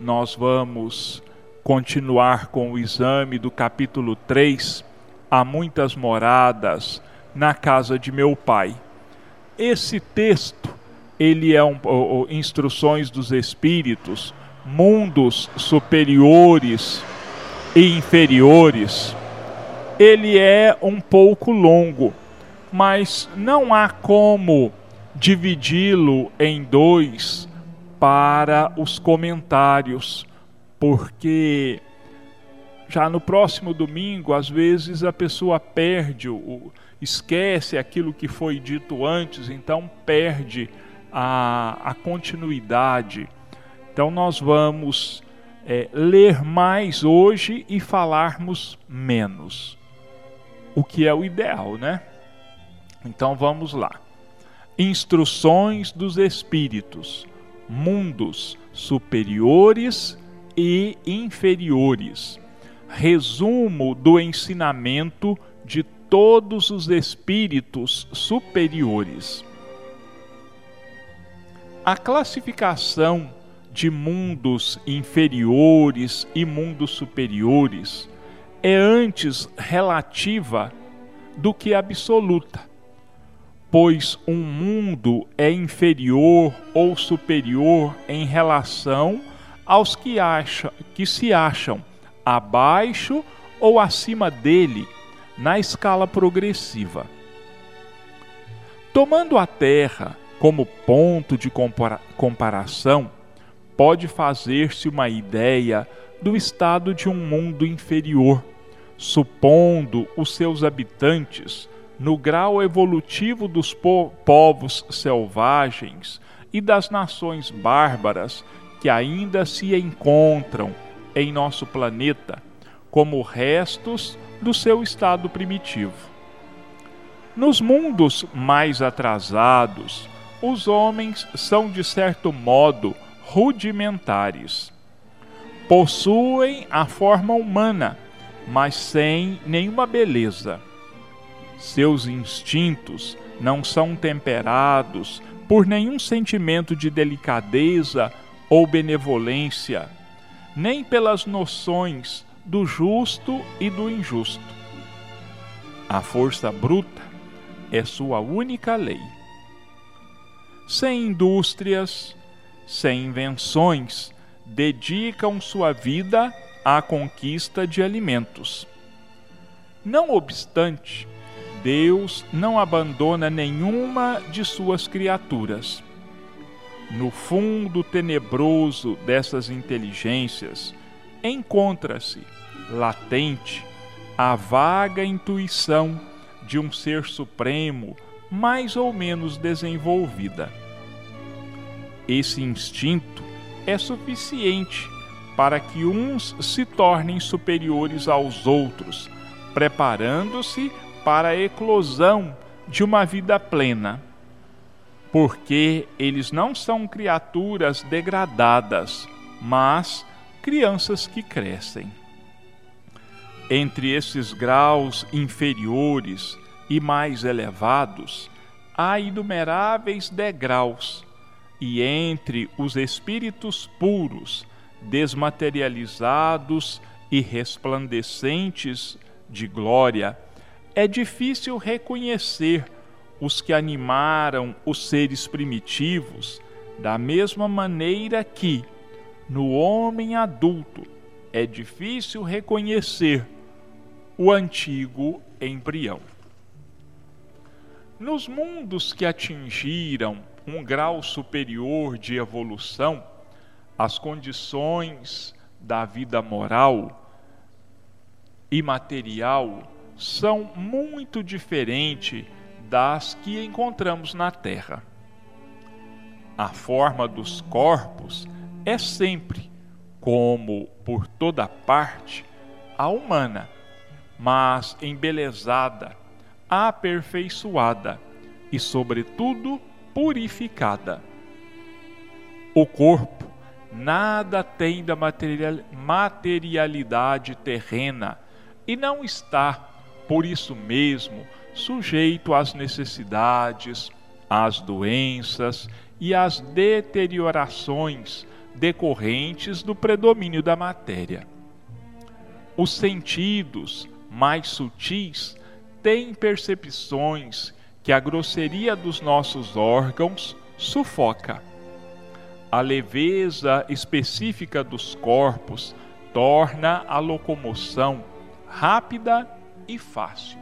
nós vamos continuar com o exame do capítulo 3. Há muitas moradas na casa de meu pai. Esse texto, ele é um, instruções dos espíritos, mundos superiores e inferiores. Ele é um pouco longo, mas não há como dividi-lo em dois para os comentários, porque já no próximo domingo, às vezes a pessoa perde, o, esquece aquilo que foi dito antes, então perde a, a continuidade. Então nós vamos é, ler mais hoje e falarmos menos, o que é o ideal, né? Então vamos lá. Instruções dos Espíritos, mundos superiores e inferiores. Resumo do ensinamento de todos os espíritos superiores. A classificação de mundos inferiores e mundos superiores é antes relativa do que absoluta pois um mundo é inferior ou superior em relação aos que, acha, que se acham abaixo ou acima dele na escala progressiva. Tomando a Terra como ponto de compara comparação, pode fazer-se uma ideia do estado de um mundo inferior, supondo os seus habitantes no grau evolutivo dos po povos selvagens e das nações bárbaras que ainda se encontram em nosso planeta como restos do seu estado primitivo. Nos mundos mais atrasados, os homens são de certo modo rudimentares. Possuem a forma humana, mas sem nenhuma beleza seus instintos não são temperados por nenhum sentimento de delicadeza ou benevolência, nem pelas noções do justo e do injusto. A força bruta é sua única lei. Sem indústrias, sem invenções, dedicam sua vida à conquista de alimentos. Não obstante, Deus não abandona nenhuma de suas criaturas. No fundo tenebroso dessas inteligências encontra-se, latente, a vaga intuição de um ser supremo mais ou menos desenvolvida. Esse instinto é suficiente para que uns se tornem superiores aos outros, preparando-se para a eclosão de uma vida plena, porque eles não são criaturas degradadas, mas crianças que crescem. Entre esses graus inferiores e mais elevados, há inumeráveis degraus, e entre os espíritos puros, desmaterializados e resplandecentes de glória, é difícil reconhecer os que animaram os seres primitivos da mesma maneira que, no homem adulto, é difícil reconhecer o antigo embrião. Nos mundos que atingiram um grau superior de evolução, as condições da vida moral e material são muito diferentes das que encontramos na Terra. A forma dos corpos é sempre, como por toda parte, a humana, mas embelezada, aperfeiçoada e, sobretudo, purificada. O corpo nada tem da materialidade terrena e não está por isso mesmo, sujeito às necessidades, às doenças e às deteriorações decorrentes do predomínio da matéria. Os sentidos mais sutis têm percepções que a grosseria dos nossos órgãos sufoca. A leveza específica dos corpos torna a locomoção rápida e fácil.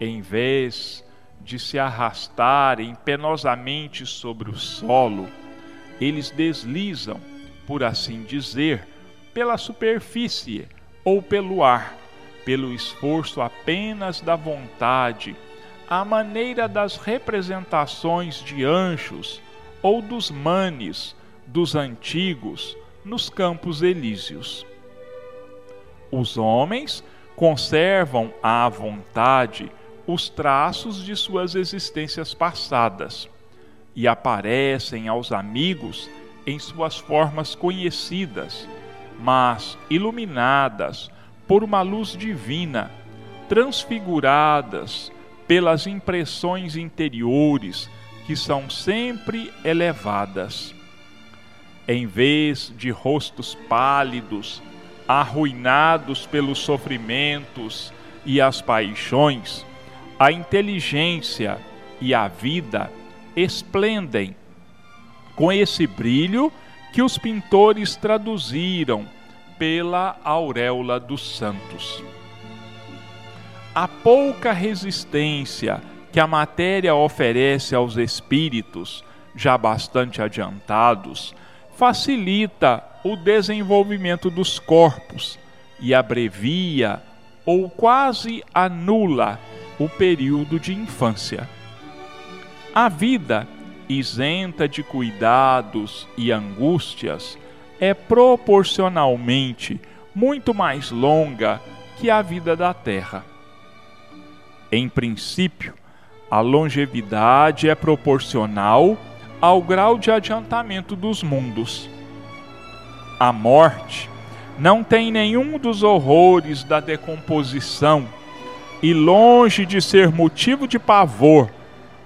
Em vez de se arrastarem penosamente sobre o solo, eles deslizam, por assim dizer, pela superfície ou pelo ar, pelo esforço apenas da vontade, à maneira das representações de anjos ou dos manes dos antigos nos campos elíseos. Os homens conservam à vontade os traços de suas existências passadas e aparecem aos amigos em suas formas conhecidas, mas iluminadas por uma luz divina, transfiguradas pelas impressões interiores que são sempre elevadas. Em vez de rostos pálidos, arruinados pelos sofrimentos e as paixões, a inteligência e a vida esplendem com esse brilho que os pintores traduziram pela auréola dos santos. A pouca resistência que a matéria oferece aos espíritos, já bastante adiantados, facilita o desenvolvimento dos corpos e abrevia ou quase anula o período de infância. A vida, isenta de cuidados e angústias, é proporcionalmente muito mais longa que a vida da terra. Em princípio, a longevidade é proporcional ao grau de adiantamento dos mundos. A morte não tem nenhum dos horrores da decomposição e, longe de ser motivo de pavor,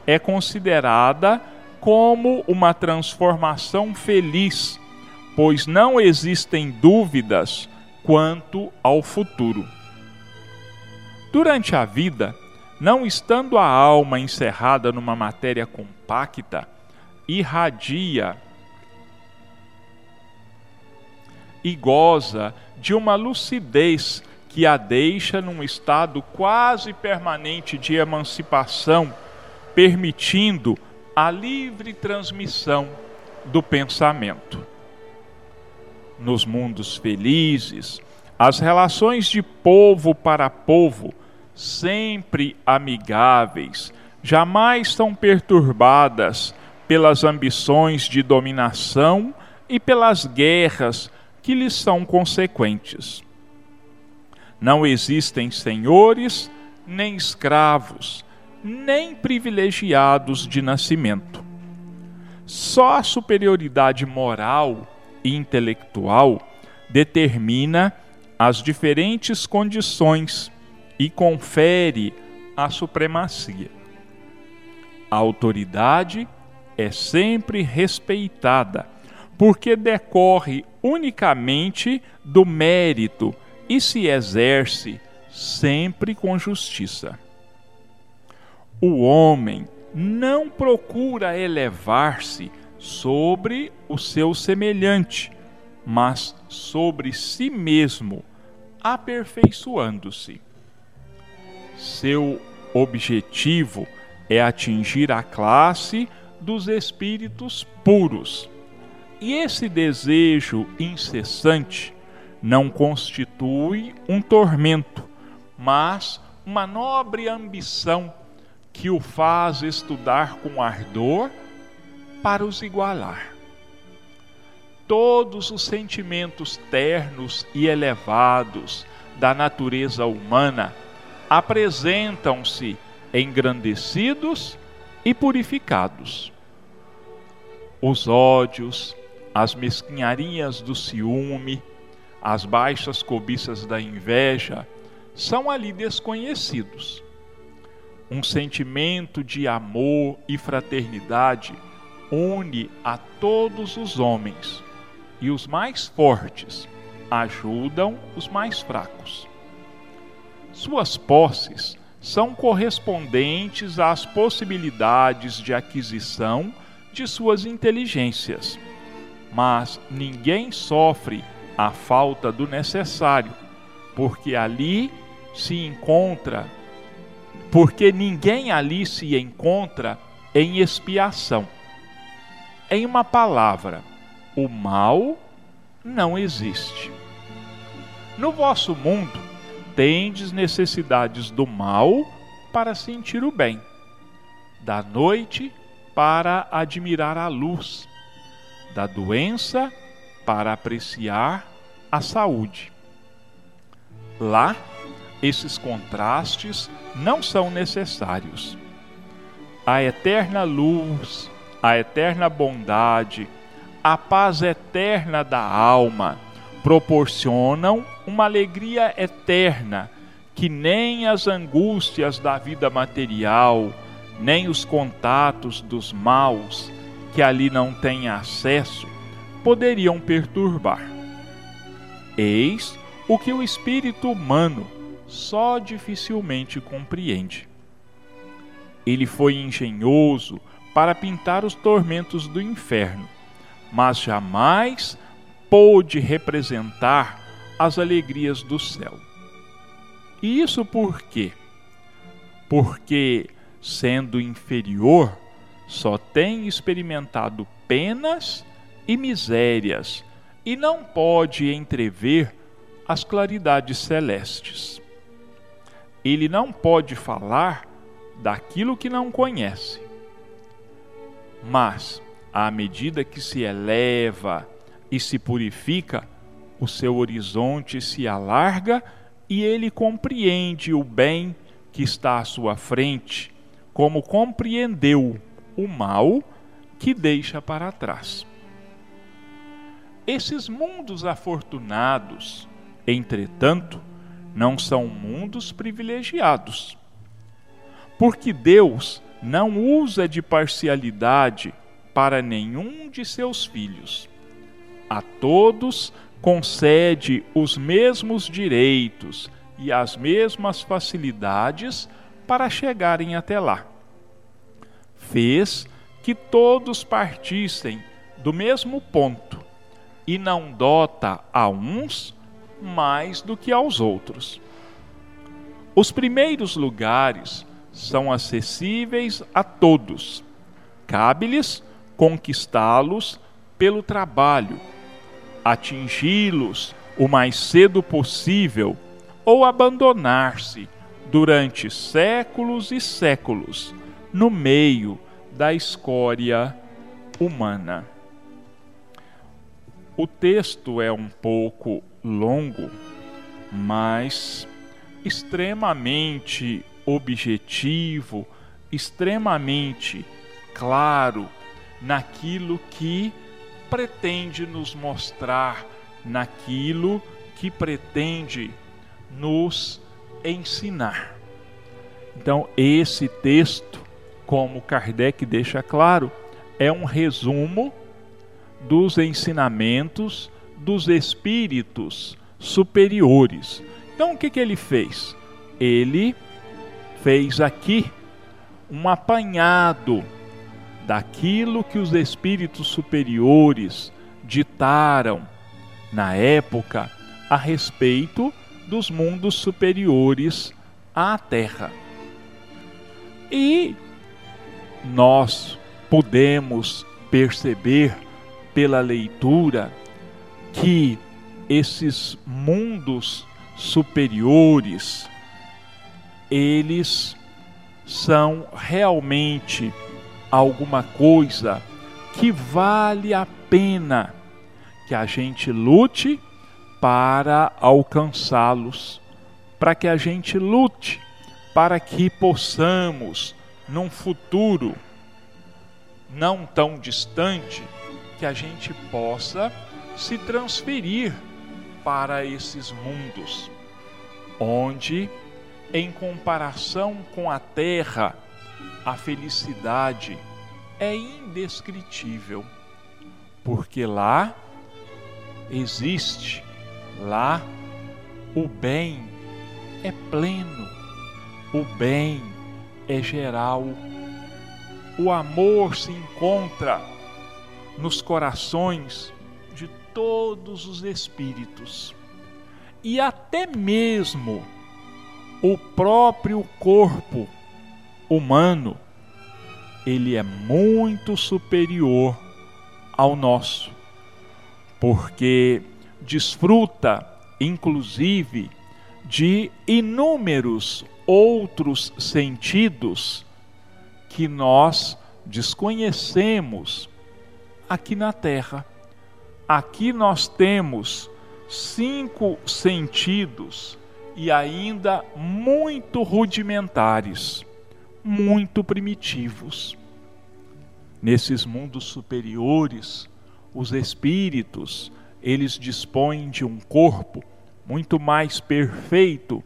é considerada como uma transformação feliz, pois não existem dúvidas quanto ao futuro. Durante a vida, não estando a alma encerrada numa matéria compacta, irradia e goza de uma lucidez que a deixa num estado quase permanente de emancipação, permitindo a livre transmissão do pensamento. Nos mundos felizes, as relações de povo para povo sempre amigáveis, jamais são perturbadas pelas ambições de dominação e pelas guerras que lhes são consequentes. Não existem senhores, nem escravos, nem privilegiados de nascimento. Só a superioridade moral e intelectual determina as diferentes condições e confere a supremacia. A autoridade é sempre respeitada, porque decorre unicamente do mérito e se exerce sempre com justiça. O homem não procura elevar-se sobre o seu semelhante, mas sobre si mesmo, aperfeiçoando-se. Seu objetivo é atingir a classe dos espíritos puros. E esse desejo incessante não constitui um tormento, mas uma nobre ambição que o faz estudar com ardor para os igualar. Todos os sentimentos ternos e elevados da natureza humana apresentam-se engrandecidos e purificados. Os ódios, as mesquinharias do ciúme, as baixas cobiças da inveja são ali desconhecidos. Um sentimento de amor e fraternidade une a todos os homens, e os mais fortes ajudam os mais fracos. Suas posses são correspondentes às possibilidades de aquisição de suas inteligências, mas ninguém sofre a falta do necessário, porque ali se encontra, porque ninguém ali se encontra em expiação. Em uma palavra, o mal não existe. No vosso mundo, tendes necessidades do mal para sentir o bem, da noite para admirar a luz, da doença para apreciar a saúde. Lá, esses contrastes não são necessários. A eterna luz, a eterna bondade, a paz eterna da alma proporcionam uma alegria eterna que nem as angústias da vida material, nem os contatos dos maus que ali não têm acesso poderiam perturbar. Eis o que o espírito humano só dificilmente compreende. Ele foi engenhoso para pintar os tormentos do inferno, mas jamais pôde representar as alegrias do céu. E isso por quê? Porque, sendo inferior, só tem experimentado penas e misérias e não pode entrever as claridades celestes. Ele não pode falar daquilo que não conhece. Mas, à medida que se eleva e se purifica, o seu horizonte se alarga e ele compreende o bem que está à sua frente, como compreendeu o mal que deixa para trás. Esses mundos afortunados, entretanto, não são mundos privilegiados. Porque Deus não usa de parcialidade para nenhum de seus filhos. A todos concede os mesmos direitos e as mesmas facilidades para chegarem até lá. Fez que todos partissem do mesmo ponto e não dota a uns mais do que aos outros. Os primeiros lugares são acessíveis a todos. Cabe-lhes conquistá-los pelo trabalho, atingi-los o mais cedo possível ou abandonar-se durante séculos e séculos no meio da escória humana. O texto é um pouco longo, mas extremamente objetivo, extremamente claro naquilo que pretende nos mostrar, naquilo que pretende nos ensinar. Então, esse texto, como Kardec deixa claro, é um resumo dos ensinamentos dos espíritos superiores. Então, o que, que ele fez? Ele fez aqui um apanhado daquilo que os espíritos superiores ditaram na época a respeito dos mundos superiores à Terra. E nós podemos perceber pela leitura que esses mundos superiores eles são realmente alguma coisa que vale a pena que a gente lute para alcançá-los, para que a gente lute para que possamos num futuro não tão distante que a gente possa se transferir para esses mundos, onde, em comparação com a terra, a felicidade é indescritível, porque lá existe. Lá, o bem é pleno, o bem é geral. O amor se encontra nos corações de todos os espíritos. E até mesmo o próprio corpo humano, ele é muito superior ao nosso, porque desfruta, inclusive, de inúmeros outros sentidos que nós desconhecemos aqui na Terra. Aqui nós temos cinco sentidos e ainda muito rudimentares, muito primitivos. Nesses mundos superiores, os espíritos, eles dispõem de um corpo muito mais perfeito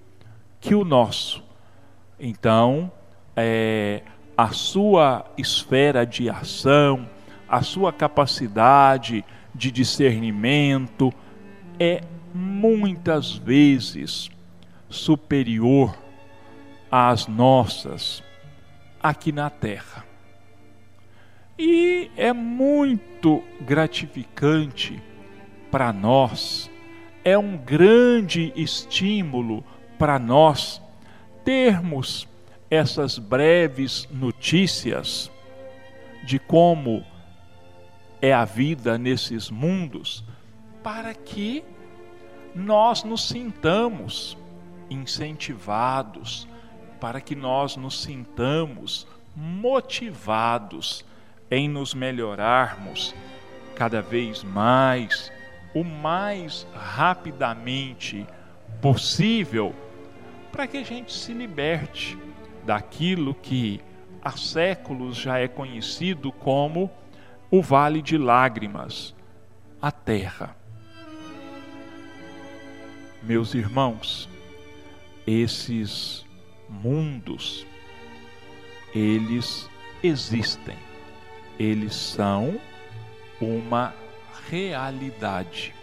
que o nosso. Então, é, a sua esfera de ação, a sua capacidade de discernimento é muitas vezes superior às nossas aqui na Terra. E é muito gratificante para nós, é um grande estímulo para nós termos essas breves notícias de como é a vida nesses mundos, para que nós nos sintamos incentivados, para que nós nos sintamos motivados em nos melhorarmos cada vez mais, o mais rapidamente possível, para que a gente se liberte daquilo que há séculos já é conhecido como o Vale de Lágrimas, a Terra. Meus irmãos, esses mundos, eles existem, eles são uma realidade.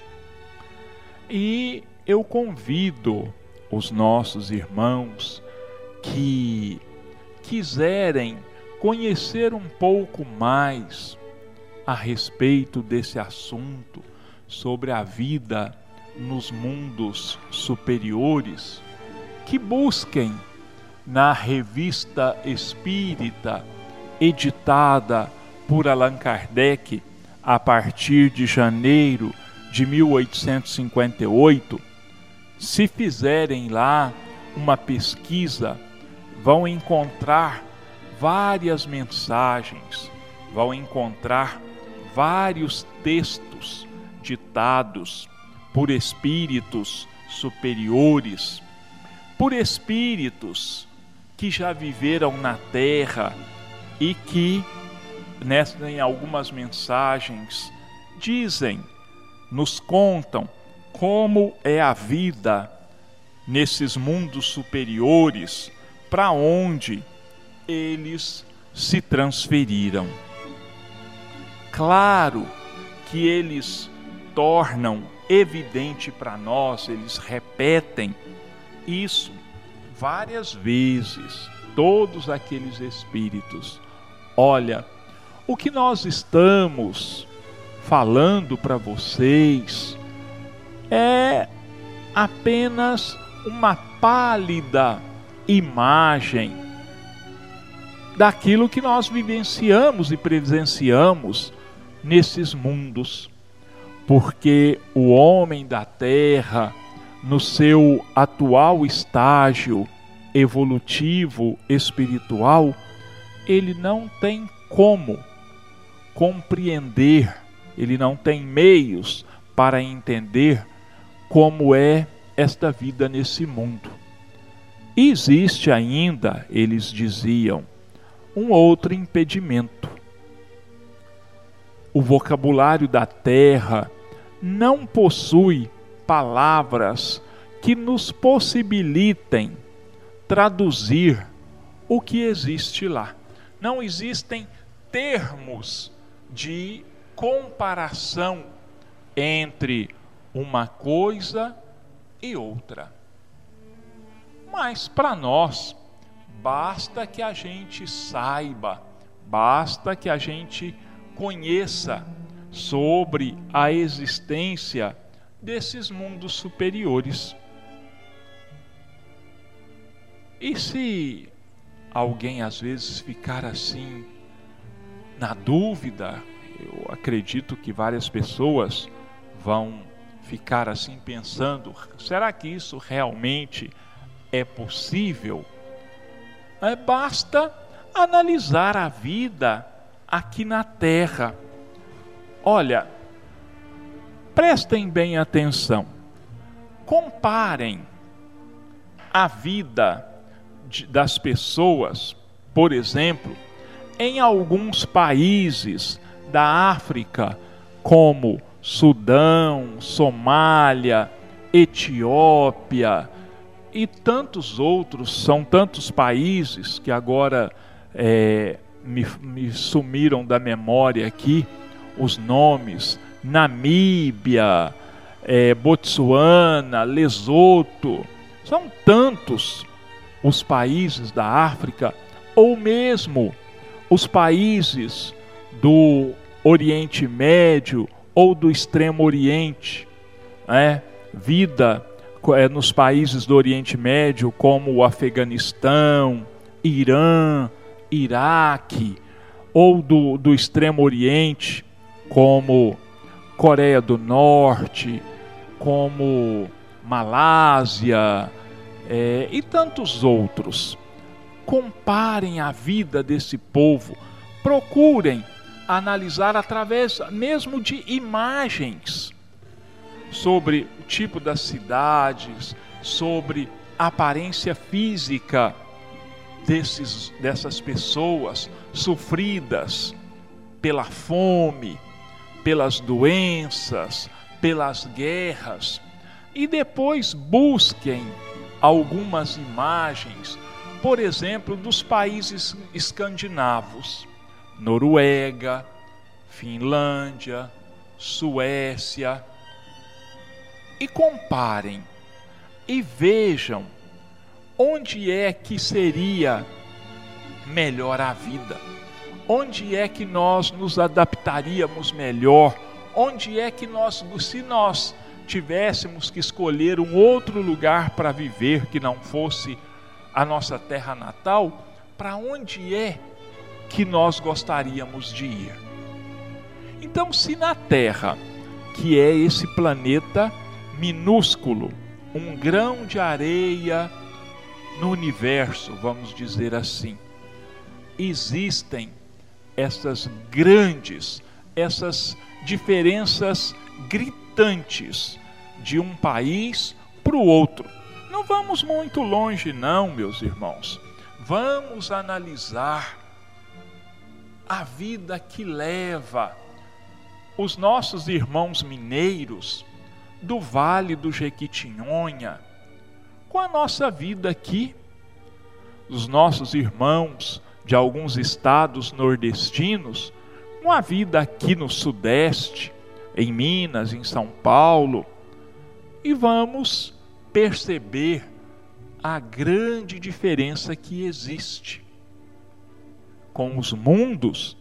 E eu convido os nossos irmãos que quiserem conhecer um pouco mais a respeito desse assunto, sobre a vida nos mundos superiores, que busquem na revista espírita editada por Allan Kardec a partir de janeiro de 1858, se fizerem lá uma pesquisa, vão encontrar várias mensagens, vão encontrar vários textos ditados por espíritos superiores, por espíritos que já viveram na terra e que nessa, em algumas mensagens, dizem, nos contam como é a vida nesses mundos superiores para onde eles se transferiram. Claro que eles tornam evidente para nós, eles repetem isso várias vezes, todos aqueles espíritos. Olha, o que nós estamos falando para vocês é apenas uma pálida imagem daquilo que nós vivenciamos e presenciamos nesses mundos. Porque o homem da terra, no seu atual estágio evolutivo espiritual, ele não tem como compreender, ele não tem meios para entender como é esta vida nesse mundo. Existe ainda, eles diziam, um outro impedimento. O vocabulário da terra não possui palavras que nos possibilitem traduzir o que existe lá. Não existem termos de comparação entre uma coisa e outra. Mas para nós, basta que a gente saiba, basta que a gente conheça sobre a existência desses mundos superiores. E se alguém às vezes ficar assim na dúvida, eu acredito que várias pessoas vão ficar assim pensando: será que isso realmente é possível? É, basta analisar a vida aqui na Terra. Olha, prestem bem atenção, comparem a vida de, das pessoas, por exemplo, em alguns países da África, como Sudão, Somália, Etiópia e tantos outros, são tantos países que agora é, me, me sumiram da memória aqui os nomes: Namíbia, é, Botsuana, Lesoto, são tantos os países da África, ou mesmo os países do Oriente Médio ou do Extremo Oriente, né? vida é, nos países do Oriente Médio, como o Afeganistão, Irã, Iraque, ou do, do Extremo Oriente, como Coreia do Norte, como Malásia é, e tantos outros. Comparem a vida desse povo, procurem analisar através mesmo de imagens sobre o tipo das cidades, sobre a aparência física desses, dessas pessoas sofridas pela fome, pelas doenças, pelas guerras, e depois busquem algumas imagens, por exemplo, dos países escandinavos, Noruega, Finlândia, Suécia, e comparem e vejam onde é que seria melhor a vida, onde é que nós nos adaptaríamos melhor, onde é que nós, se nós tivéssemos que escolher um outro lugar para viver que não fosse a nossa terra natal, para onde é que nós gostaríamos de ir? Então, se na Terra, que é esse planeta minúsculo, um grão de areia no universo, vamos dizer assim, existem essas grandes, essas diferenças gritantes de um país para o outro. Não vamos muito longe, não, meus irmãos. Vamos analisar a vida que leva os nossos irmãos mineiros do Vale do Jequitinhonha, com a nossa vida aqui, os nossos irmãos de alguns estados nordestinos, com a vida aqui no Sudeste, em Minas, em São Paulo, e vamos perceber a grande diferença que existe com os mundos.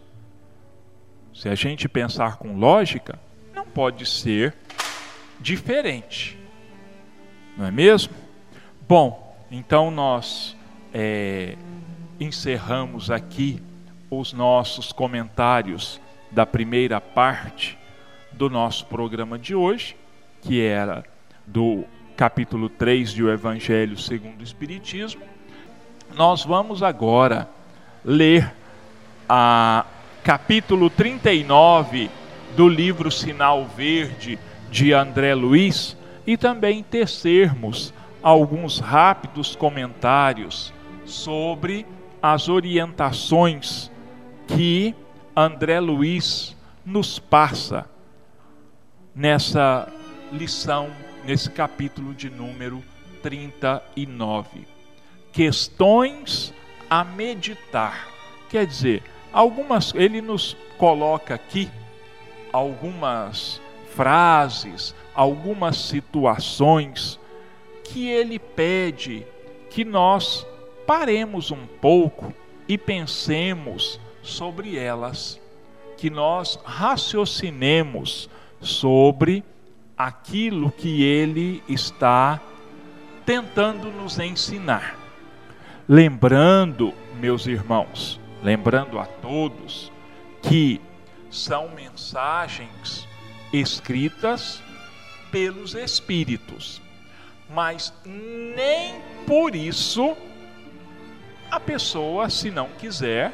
Se a gente pensar com lógica, não pode ser diferente, não é mesmo? Bom, então nós é, encerramos aqui os nossos comentários da primeira parte do nosso programa de hoje, que era do capítulo 3 do Evangelho segundo o Espiritismo. Nós vamos agora ler a capítulo 39 do livro Sinal Verde de André Luiz e também tecermos alguns rápidos comentários sobre as orientações que André Luiz nos passa nessa lição, nesse capítulo de número 39. Questões a meditar. Quer dizer, algumas ele nos coloca aqui algumas frases, algumas situações que ele pede que nós paremos um pouco e pensemos sobre elas, que nós raciocinemos sobre aquilo que ele está tentando nos ensinar. Lembrando, meus irmãos, lembrando a todos que são mensagens escritas pelos Espíritos, mas nem por isso a pessoa, se não quiser,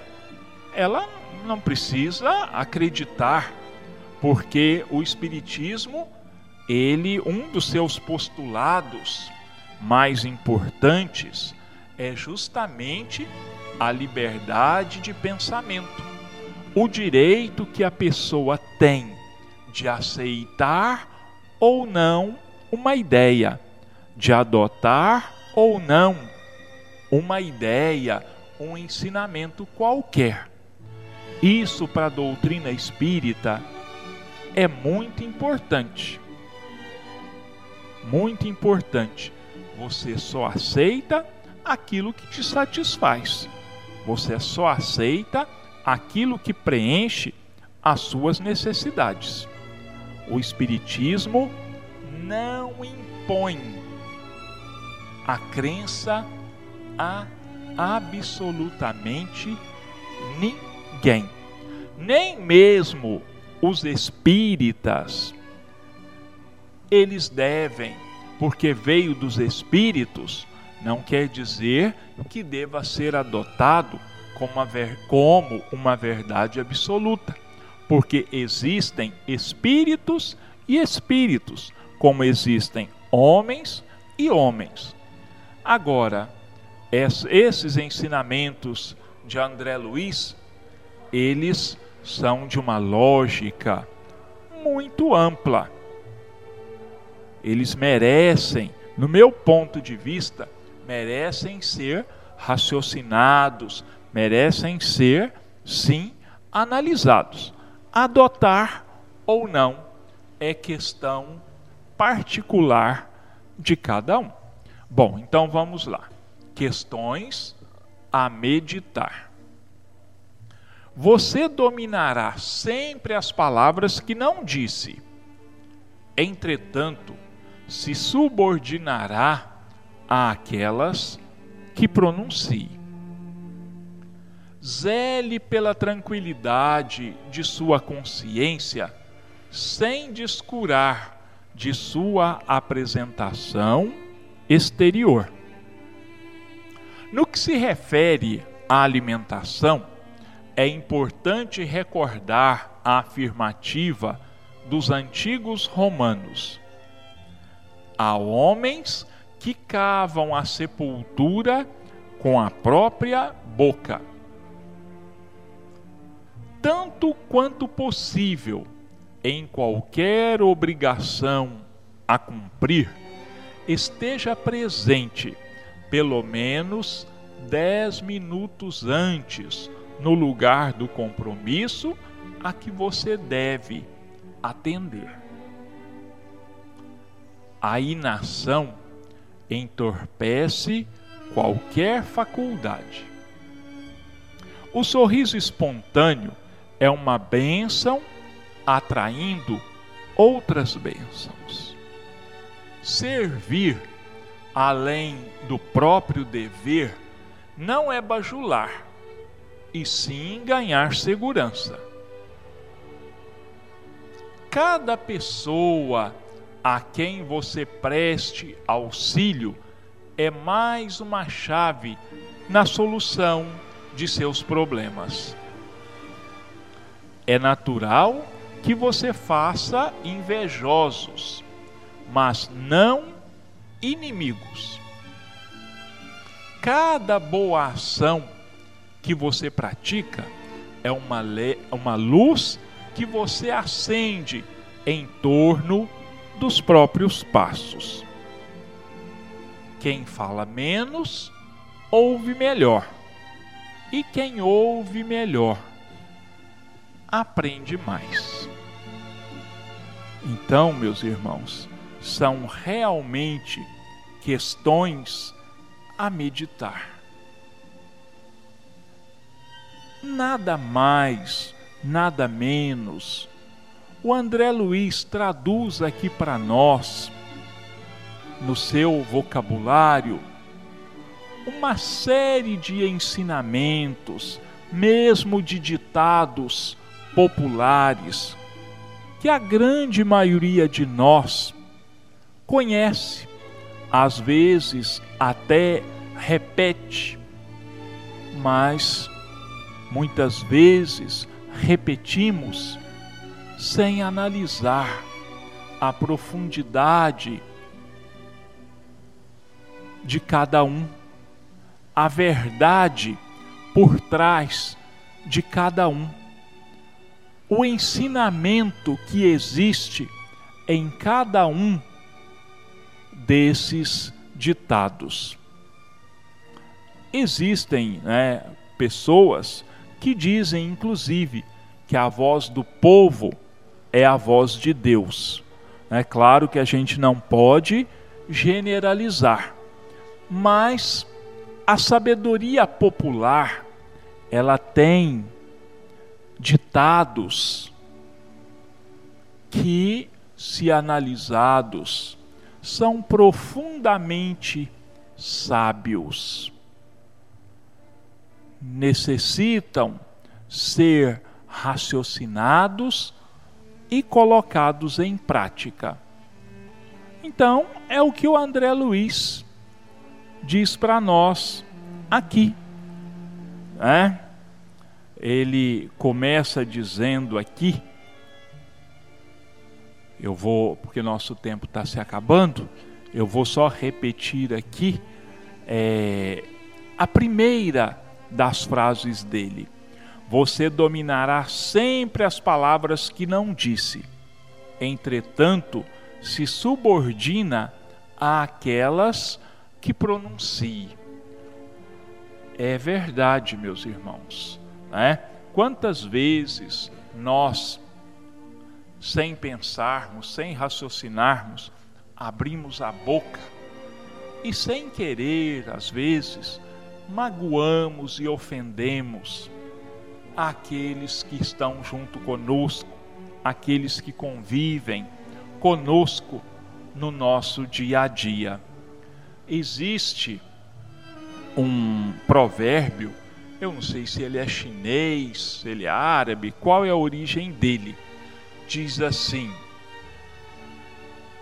ela não precisa acreditar, porque o Espiritismo, ele, um dos seus postulados mais importantes é justamente a liberdade de pensamento, o direito que a pessoa tem de aceitar ou não uma ideia, de adotar ou não uma ideia, um ensinamento qualquer. Isso para a doutrina espírita é muito importante. Muito importante. Você só aceita aquilo que te satisfaz. Você só aceita aquilo que preenche as suas necessidades. O Espiritismo não impõe a crença a absolutamente ninguém, nem mesmo os espíritas. Eles devem, porque veio dos espíritos, não quer dizer que deva ser adotado como uma, como uma verdade absoluta, porque existem espíritos e espíritos, como existem homens e homens. Agora, esses ensinamentos de André Luiz, eles são de uma lógica muito ampla. Eles merecem, no meu ponto de vista, merecem ser raciocinados, merecem ser, sim, analisados. Adotar ou não é questão particular de cada um. Bom, então vamos lá. Questões a meditar. Você dominará sempre as palavras que não disse. Entretanto, se subordinará àquelas que pronuncie. Zele pela tranquilidade de sua consciência, sem descurar de sua apresentação exterior. No que se refere à alimentação, é importante recordar a afirmativa dos antigos romanos. Há homens que cavam a sepultura com a própria boca. Tanto quanto possível, em qualquer obrigação a cumprir, esteja presente pelo menos dez minutos antes no lugar do compromisso a que você deve atender. A inação entorpece qualquer faculdade. O sorriso espontâneo é uma bênção atraindo outras bênçãos. Servir além do próprio dever não é bajular, e sim ganhar segurança. Cada pessoa a quem você preste auxílio é mais uma chave na solução de seus problemas. É natural que você faça invejosos, mas não inimigos. Cada boa ação que você pratica é uma, uma luz que você acende em torno dos próprios passos. Quem fala menos, ouve melhor. E quem ouve melhor, aprende mais. Então, meus irmãos, são realmente questões a meditar. Nada mais, nada menos. O André Luiz traduz aqui para nós, no seu vocabulário, uma série de ensinamentos, mesmo de ditados populares, que a grande maioria de nós conhece, às vezes até repete, mas muitas vezes repetimos sem analisar a profundidade de cada um, a verdade por trás de cada um, o ensinamento que existe em cada um desses ditados. Existem né, pessoas que dizem, inclusive, que a voz do povo é a voz de Deus. É claro que a gente não pode generalizar, mas a sabedoria popular ela tem ditados que, se analisados, são profundamente sábios. Necessitam ser raciocinados e colocados em prática. Então, é o que o André Luiz diz para nós aqui. Né? Ele começa dizendo aqui eu vou, porque nosso tempo está se acabando, eu vou só repetir aqui é, a primeira das frases dele. Você dominará sempre as palavras que não disse. Entretanto, se subordina àquelas que pronuncie. É verdade, meus irmãos. Né? Quantas vezes nós sem pensarmos, sem raciocinarmos, abrimos a boca e, sem querer, às vezes, magoamos e ofendemos aqueles que estão junto conosco, aqueles que convivem conosco no nosso dia a dia. Existe um provérbio, eu não sei se ele é chinês, se ele é árabe, qual é a origem dele diz assim: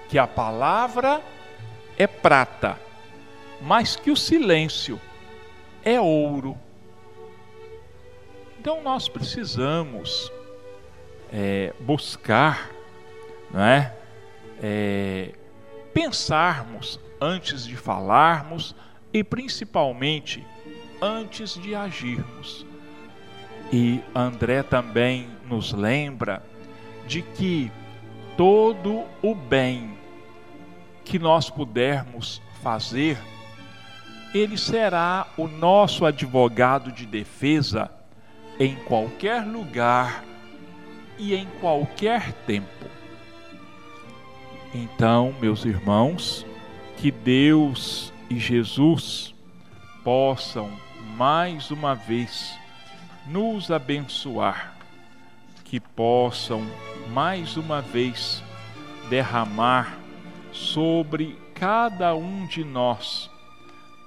que a palavra é prata, mas que o silêncio é ouro. Então nós precisamos é, buscar, não é? é? Pensarmos antes de falarmos e principalmente antes de agirmos. E André também nos lembra de que todo o bem que nós pudermos fazer, ele será o nosso advogado de defesa em qualquer lugar e em qualquer tempo. Então, meus irmãos, que Deus e Jesus possam mais uma vez nos abençoar, que possam mais uma vez derramar sobre cada um de nós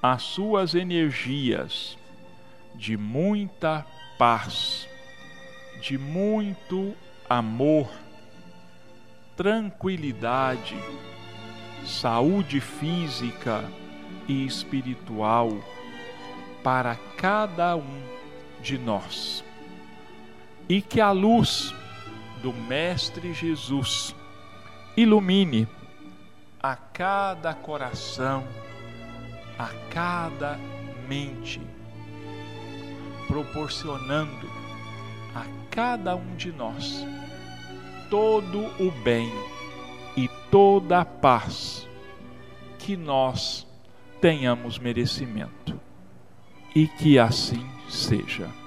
as suas energias de muita paz, de muito amor, tranquilidade, saúde física e espiritual para cada um de nós. E que a luz do Mestre Jesus ilumine a cada coração, a cada mente, proporcionando a cada um de nós todo o bem e toda a paz que nós tenhamos merecimento. E que assim seja.